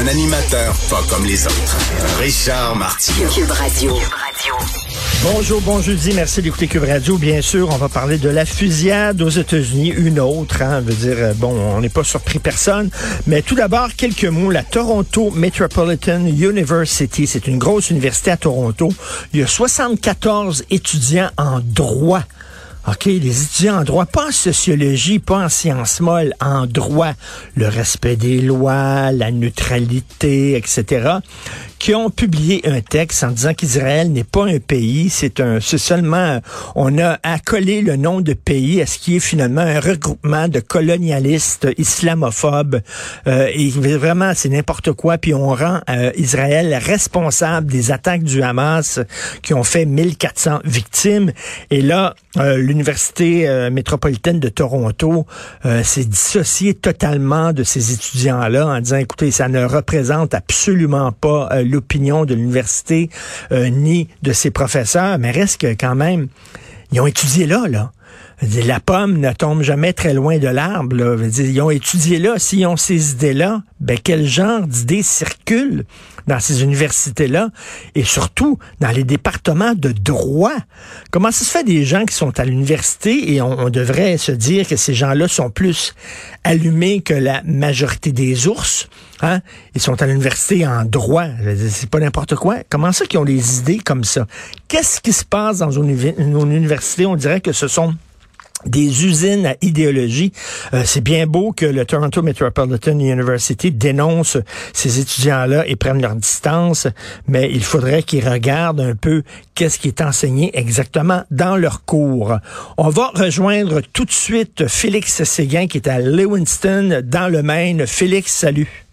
Un animateur pas comme les autres. Richard Martineau. Cube Radio. Bonjour, bon jeudi, merci d'écouter Cube Radio. Bien sûr, on va parler de la fusillade aux États-Unis, une autre, hein, veut dire, euh, bon, on n'est pas surpris personne, mais tout d'abord, quelques mots, la Toronto Metropolitan University, c'est une grosse université à Toronto, il y a 74 étudiants en droit OK, les étudiants en droit, pas en sociologie, pas en sciences molles, en droit, le respect des lois, la neutralité, etc., qui ont publié un texte en disant qu'Israël n'est pas un pays, c'est un, c'est seulement, on a accolé le nom de pays à ce qui est finalement un regroupement de colonialistes islamophobes, euh, et vraiment c'est n'importe quoi, puis on rend euh, Israël responsable des attaques du Hamas qui ont fait 1400 victimes, et là, euh, l'université euh, métropolitaine de Toronto euh, s'est dissociée totalement de ces étudiants-là en disant, écoutez, ça ne représente absolument pas euh, l'opinion de l'université ni de ses professeurs, mais reste que quand même, ils ont étudié là, là. La pomme ne tombe jamais très loin de l'arbre. Ils ont étudié là. S'ils ont ces idées-là, ben quel genre d'idées circulent dans ces universités-là et surtout dans les départements de droit? Comment ça se fait des gens qui sont à l'université et on, on devrait se dire que ces gens-là sont plus allumés que la majorité des ours? Hein? Ils sont à l'université en droit. C'est pas n'importe quoi. Comment ça qu'ils ont des idées comme ça? Qu'est-ce qui se passe dans une, université? On dirait que ce sont des usines à idéologie. Euh, c'est bien beau que le Toronto Metropolitan University dénonce ces étudiants-là et prennent leur distance, mais il faudrait qu'ils regardent un peu qu'est-ce qui est enseigné exactement dans leur cours. On va rejoindre tout de suite Félix Séguin qui est à Lewinston dans le Maine. Félix, salut.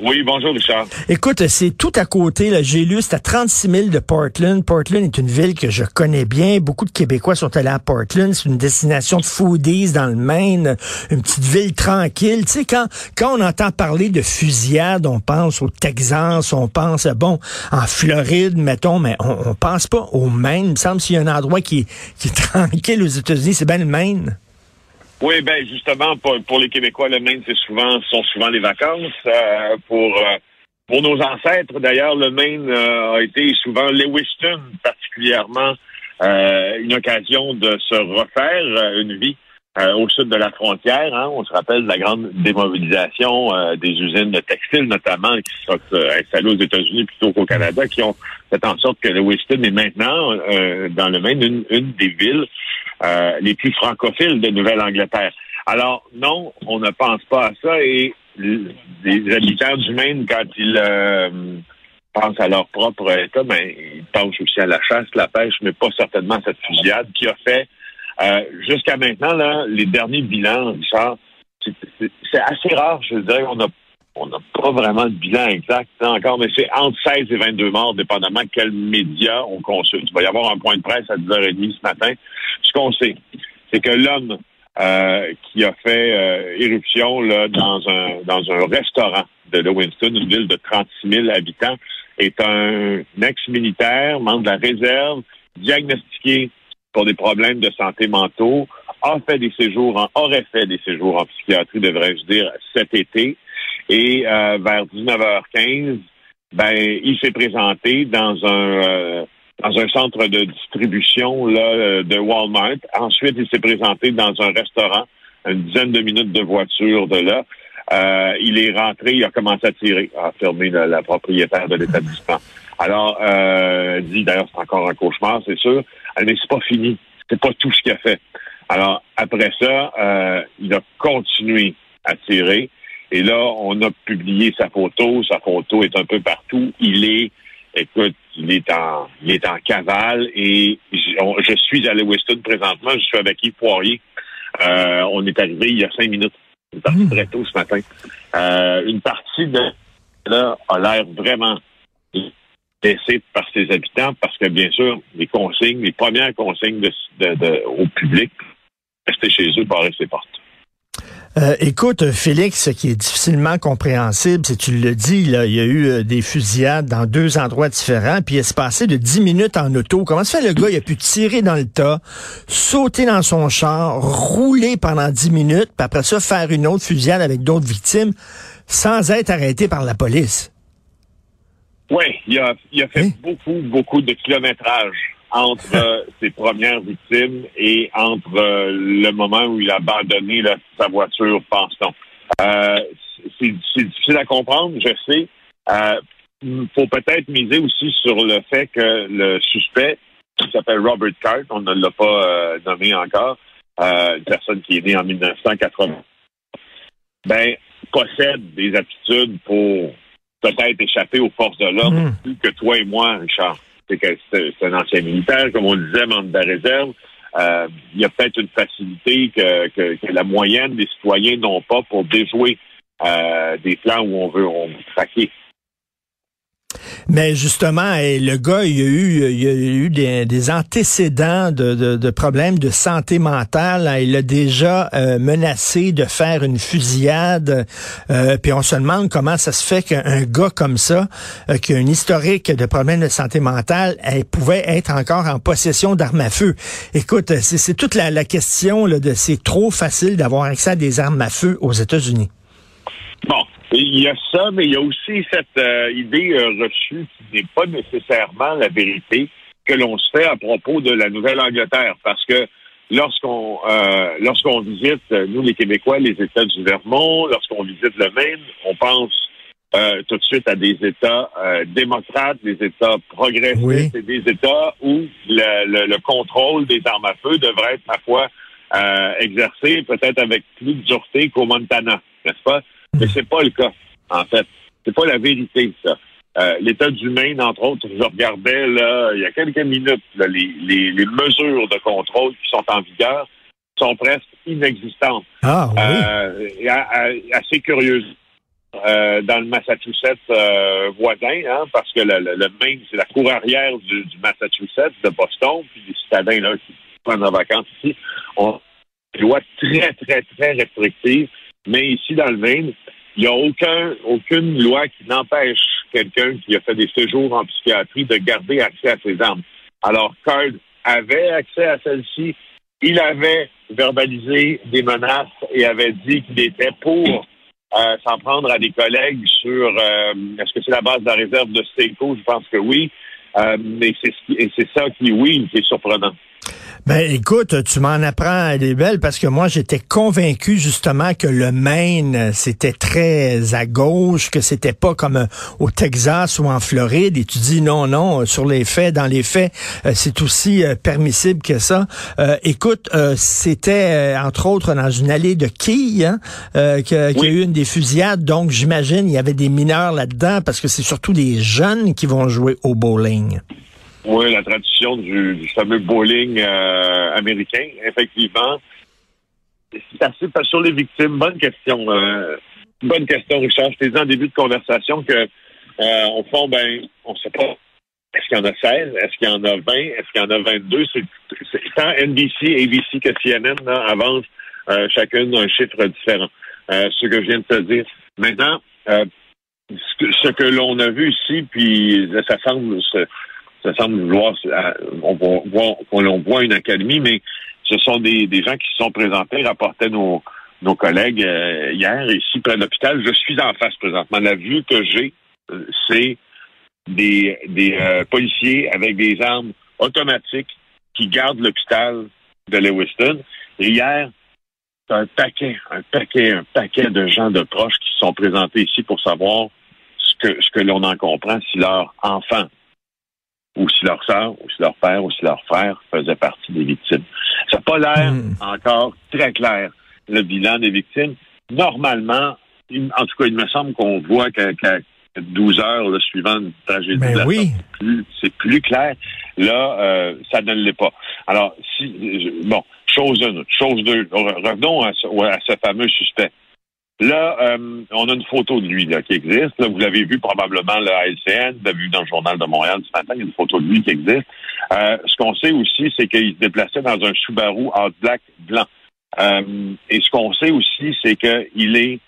Oui, bonjour Richard. Écoute, c'est tout à côté. J'ai lu, c'est à 36 000 de Portland. Portland est une ville que je connais bien. Beaucoup de Québécois sont allés à Portland. C'est une destination de foodies dans le Maine, une petite ville tranquille. Tu sais, quand, quand on entend parler de fusillade, on pense au Texas, on pense, bon, en Floride, mettons, mais on, on pense pas au Maine. Il me semble s'il y a un endroit qui, qui est tranquille aux États-Unis, c'est bien le Maine. Oui, ben justement, pour, pour les Québécois, le Maine, c'est souvent, sont souvent les vacances. Euh, pour euh, pour nos ancêtres, d'ailleurs, le Maine euh, a été souvent Lewiston, particulièrement une occasion de se refaire une vie au sud de la frontière. Hein. On se rappelle de la grande démobilisation des usines de textiles, notamment, qui sont installées aux États-Unis plutôt qu'au Canada, qui ont fait en sorte que Lewiston est maintenant, dans le Maine, une, une des villes euh, les plus francophiles de Nouvelle-Angleterre. Alors, non, on ne pense pas à ça et les habitants du Maine, quand ils euh, pensent à leur propre État, ben, ils pensent aussi à la chasse, la pêche, mais pas certainement à cette fusillade qui a fait, euh, jusqu'à maintenant, là, les derniers bilans, Richard, c'est assez rare, je dire, on a on n'a pas vraiment de bilan exact encore, mais c'est entre 16 et 22 morts, dépendamment quels médias on consulte. Il va y avoir un point de presse à 10h30 ce matin. Ce qu'on sait, c'est que l'homme euh, qui a fait euh, éruption là, dans un dans un restaurant de Winston, une ville de 36 000 habitants, est un ex-militaire, membre de la réserve, diagnostiqué pour des problèmes de santé mentaux, a fait des séjours, en, aurait fait des séjours en psychiatrie, devrais-je dire, cet été, et euh, vers 19h15, ben, il s'est présenté dans un euh, dans un centre de distribution là, euh, de Walmart. Ensuite, il s'est présenté dans un restaurant, une dizaine de minutes de voiture de là. Euh, il est rentré, il a commencé à tirer, a affirmé la, propriétaire de l'établissement. Alors, euh, dit d'ailleurs c'est encore un cauchemar, c'est sûr, mais c'est pas fini. C'est pas tout ce qu'il a fait. Alors, après ça, euh, il a continué à tirer. Et là, on a publié sa photo. Sa photo est un peu partout. Il est, écoute, il est en, il est en cavale et je, suis à Lewiston présentement. Je suis avec Yves Poirier. Euh, on est arrivé il y a cinq minutes. On est parti mmh. très tôt ce matin. Euh, une partie de là a l'air vraiment laissé par ses habitants parce que, bien sûr, les consignes, les premières consignes de, au public, rester chez eux, barrer ses portes. Euh, écoute, Félix, ce qui est difficilement compréhensible, c'est tu le dis, là, il y a eu euh, des fusillades dans deux endroits différents, puis il s'est passé de dix minutes en auto. Comment se fait le gars, il a pu tirer dans le tas, sauter dans son char, rouler pendant dix minutes, puis après ça, faire une autre fusillade avec d'autres victimes, sans être arrêté par la police? Oui, il a, il a fait hein? beaucoup, beaucoup de kilométrage entre euh, ses premières victimes et entre euh, le moment où il a abandonné sa voiture, pense-t-on. Euh, c'est difficile à comprendre, je sais. Il faut peut-être miser aussi sur le fait que le suspect, qui s'appelle Robert Cart, on ne l'a pas nommé encore, une personne qui est née en 1980, ben, possède des aptitudes pour peut-être échapper aux forces de l'ordre hmm. plus que toi et moi, Richard c'est que un ancien militaire, comme on disait, membre de la réserve. Euh, il y a peut-être une facilité que, que, la moyenne des citoyens n'ont pas pour déjouer euh, des plans où on veut, on veut traquer. Mais justement, le gars, il a eu, il a eu des, antécédents de, problèmes de santé mentale. Il a déjà euh, menacé de faire une fusillade. Euh, puis on se demande comment ça se fait qu'un gars comme ça, euh, qui a un historique de problèmes de santé mentale, elle pouvait être encore en possession d'armes à feu. Écoute, c'est toute la, la question là, de c'est trop facile d'avoir accès à des armes à feu aux États-Unis. Bon, il y a ça, mais il y a aussi cette euh, idée euh, reçue qui n'est pas nécessairement la vérité que l'on se fait à propos de la Nouvelle-Angleterre, parce que lorsqu'on euh, lorsqu'on visite, nous les Québécois, les États du Vermont, lorsqu'on visite le Maine, on pense tout de suite à des États démocrates, des États progressistes et des États où le, le, contrôle des armes à feu devrait être, ma foi, exercé peut-être avec plus de dureté qu'au Montana, n'est-ce pas? Mais c'est pas le cas, en fait. C'est pas la vérité, ça. Euh, L'État du Maine, entre autres, je regardais là, il y a quelques minutes, les, mesures de contrôle qui sont en vigueur sont presque inexistantes. Ah, oui. Euh, assez curieuse. Euh, dans le Massachusetts voisin, hein, parce que le, Maine, c'est la cour arrière du, Massachusetts, de Boston, puis les citadins là, qui prennent en vacances ici, ont des lois très, très, très restrictives mais ici, dans le Maine, il n'y a aucun, aucune loi qui n'empêche quelqu'un qui a fait des séjours en psychiatrie de garder accès à ses armes. Alors, Card avait accès à celle-ci. Il avait verbalisé des menaces et avait dit qu'il était pour euh, s'en prendre à des collègues sur euh, est-ce que c'est la base de la réserve de Seiko? Je pense que oui. Euh, mais c'est ça qui, oui, qui est surprenant. Ben écoute, tu m'en apprends des belles parce que moi j'étais convaincu justement que le Maine c'était très à gauche, que c'était pas comme euh, au Texas ou en Floride. Et tu dis non, non, euh, sur les faits, dans les faits, euh, c'est aussi permissible que ça. écoute, c'était entre autres dans une allée de quilles hein, qu'il y a eu une des fusillades. Donc j'imagine il y avait des mineurs là-dedans parce que c'est surtout des jeunes qui vont jouer au bowling. Oui, la tradition du, fameux bowling euh, américain, effectivement. C'est assez pas sur les victimes. Bonne question. Euh, bonne question, Richard. Je t'ai dit en début de conversation que euh, au fond, ben, on sait pas. Est-ce qu'il y en a 16? Est-ce qu'il y en a 20? Est-ce qu'il y en a 22? C'est, tant NBC, ABC que CNN là, avancent euh, chacune un chiffre différent. Euh, ce que je viens de te dire. Maintenant, euh, ce que, ce que l'on a vu ici, puis ça semble se, ça semble vouloir, on voit, une académie, mais ce sont des, gens qui se sont présentés, rapportaient nos, collègues euh, hier ici près de l'hôpital. Je suis en face présentement. La vue que j'ai, euh, c'est des, des euh, policiers avec des armes automatiques qui gardent l'hôpital de Lewiston. Et hier, un paquet, un paquet, un paquet de gens de proches qui se sont présentés ici pour savoir ce que, ce que l'on en comprend si leur enfant ou si leur soeur, ou si leur père, ou si leur frère faisait partie des victimes. Ça n'a pas l'air hmm. encore très clair, le bilan des victimes. Normalement, en tout cas, il me semble qu'on voit qu'à 12 heures le suivant une tragédie, ben oui. c'est plus, clair. Là, euh, ça ne l'est pas. Alors, si bon, chose une, chose deux. Revenons à ce, fameux suspect. Là, euh, on a une photo de lui qui existe. Vous l'avez vu probablement là, à LCN, vous l'avez vu dans le journal de Montréal ce matin, il y a une photo de lui qui existe. Euh, ce qu'on sait aussi, c'est qu'il se déplaçait dans un Subaru Outback blanc. Euh, et ce qu'on sait aussi, c'est qu'il est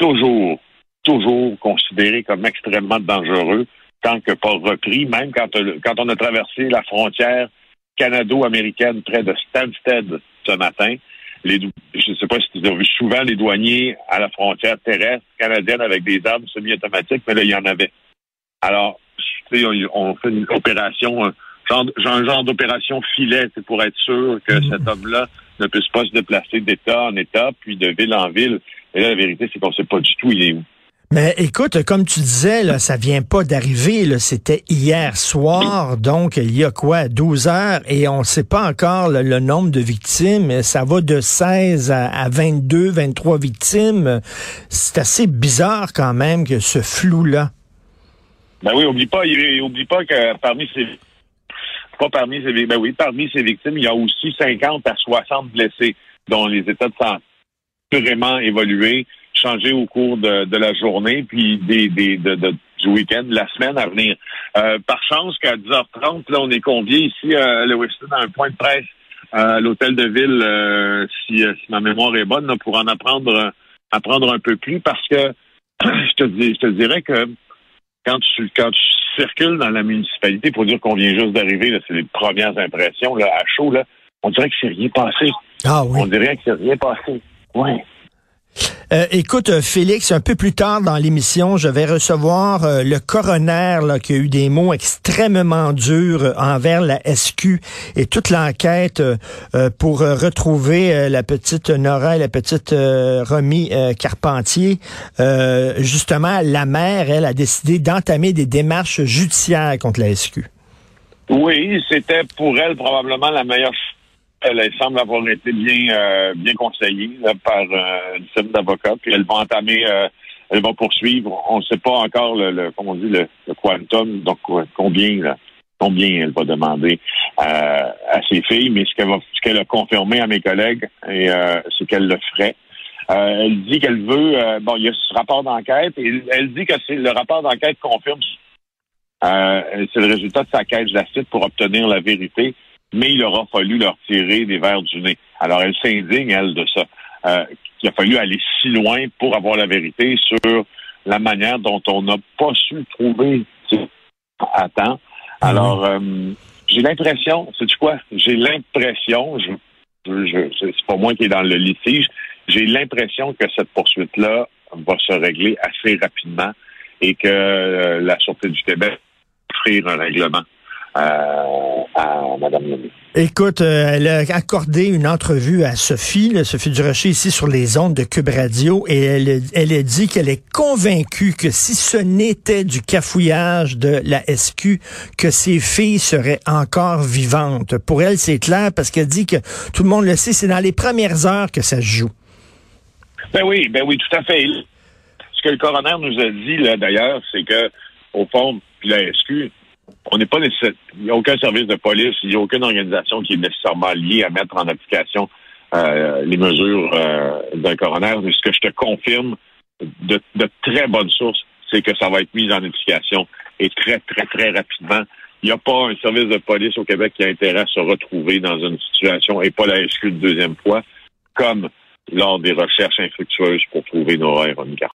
toujours, toujours considéré comme extrêmement dangereux tant que pas repris, même quand, quand on a traversé la frontière canado-américaine près de Stansted ce matin les, je ne sais pas si tu as vu souvent les douaniers à la frontière terrestre canadienne avec des armes semi-automatiques, mais là, il y en avait. Alors, on, on fait une opération, un genre, un genre d'opération filet, c'est pour être sûr que mm-hmm. cet homme-là ne puisse pas se déplacer d'État en État, puis de ville en ville. Et là, la vérité, c'est qu'on ne sait pas du tout il est où. Mais écoute, comme tu disais, ça vient pas d'arriver. C'était hier soir, donc il y a quoi, 12 heures, et on ne sait pas encore le, nombre de victimes. Ça va de 16 à, 22, 23 victimes. C'est assez bizarre quand même que ce flou-là. Ben oui, oublie pas, oublie pas que parmi ces pas parmi ces ben oui, parmi ces victimes, il y a aussi 50 à 60 blessés dont les états de santé vraiment évolué changer au cours de, la journée, puis des, des du week-end, la semaine à venir. Euh, par chance qu'à 10h30, là, on est convié ici à Lewiston à un point de presse à l'hôtel de ville, euh, si, ma mémoire est bonne, pour en apprendre apprendre un peu plus, parce que je te dis, je te dirais que quand tu quand tu circules dans la municipalité pour dire qu'on vient juste d'arriver, c'est les premières impressions là, à chaud, là, on dirait que c'est rien passé. Ah oui. On dirait que c'est rien passé. Oui. Euh, écoute, euh, Félix, un peu plus tard dans l'émission, je vais recevoir euh, le coroner qui a eu des mots extrêmement durs envers la SQ et toute l'enquête pour retrouver la petite Nora et la petite Romy Carpentier. justement, la mère, elle, a décidé d'entamer des démarches judiciaires contre la SQ. Oui, c'était pour elle probablement la meilleure elle, semble avoir été bien euh, bien conseillée par euh, une firme d'avocats. Puis elle va entamer, euh, elle va poursuivre. On ne sait pas encore le, le on dit, le, quantum, donc combien combien elle va demander à ses filles, mais ce qu'elle va ce qu'elle a confirmé à mes collègues, et c'est qu'elle le ferait. elle dit qu'elle veut bon, il y a ce rapport d'enquête et elle dit que c'est le rapport d'enquête confirme c'est le résultat de sa quête, je la cite, pour obtenir la vérité mais il aura fallu leur tirer des verres du nez. Alors, elle s'indigne, elle, de ça. Euh, qu'il a fallu aller si loin pour avoir la vérité sur la manière dont on n'a pas su trouver à temps. Ah Alors, euh, j'ai l'impression, c'est quoi? J'ai l'impression, je, je, c'est pas moi qui est dans le litige, j'ai l'impression que cette poursuite-là va se régler assez rapidement et que euh, la Sûreté du Québec va offrir un règlement à, Mme Écoute, euh, elle a accordé une entrevue à Sophie, Sophie Durocher, ici sur les ondes de Cube Radio, et elle, elle a dit qu'elle est convaincue que si ce n'était du cafouillage de la SQ, que ses filles seraient encore vivantes. Pour elle, c'est clair parce qu'elle dit que tout le monde le sait, c'est dans les premières heures que ça se joue. Ben oui, ben oui, tout à fait. Ce que le coroner nous a dit, là, d'ailleurs, c'est que, au fond, la SQ, on n'est pas nécessaire, il n'y a aucun service de police, il n'y a aucune organisation qui est nécessairement liée à mettre en application euh, les mesures euh, d'un coroner. Mais ce que je te confirme de, très bonnes sources, c'est que ça va être mis en application et très, très, très rapidement. Il n'y a pas un service de police au Québec qui a intérêt à se retrouver dans une situation, et pas la SQ de deuxième fois, comme lors des recherches infructueuses pour trouver Nora et Ronnie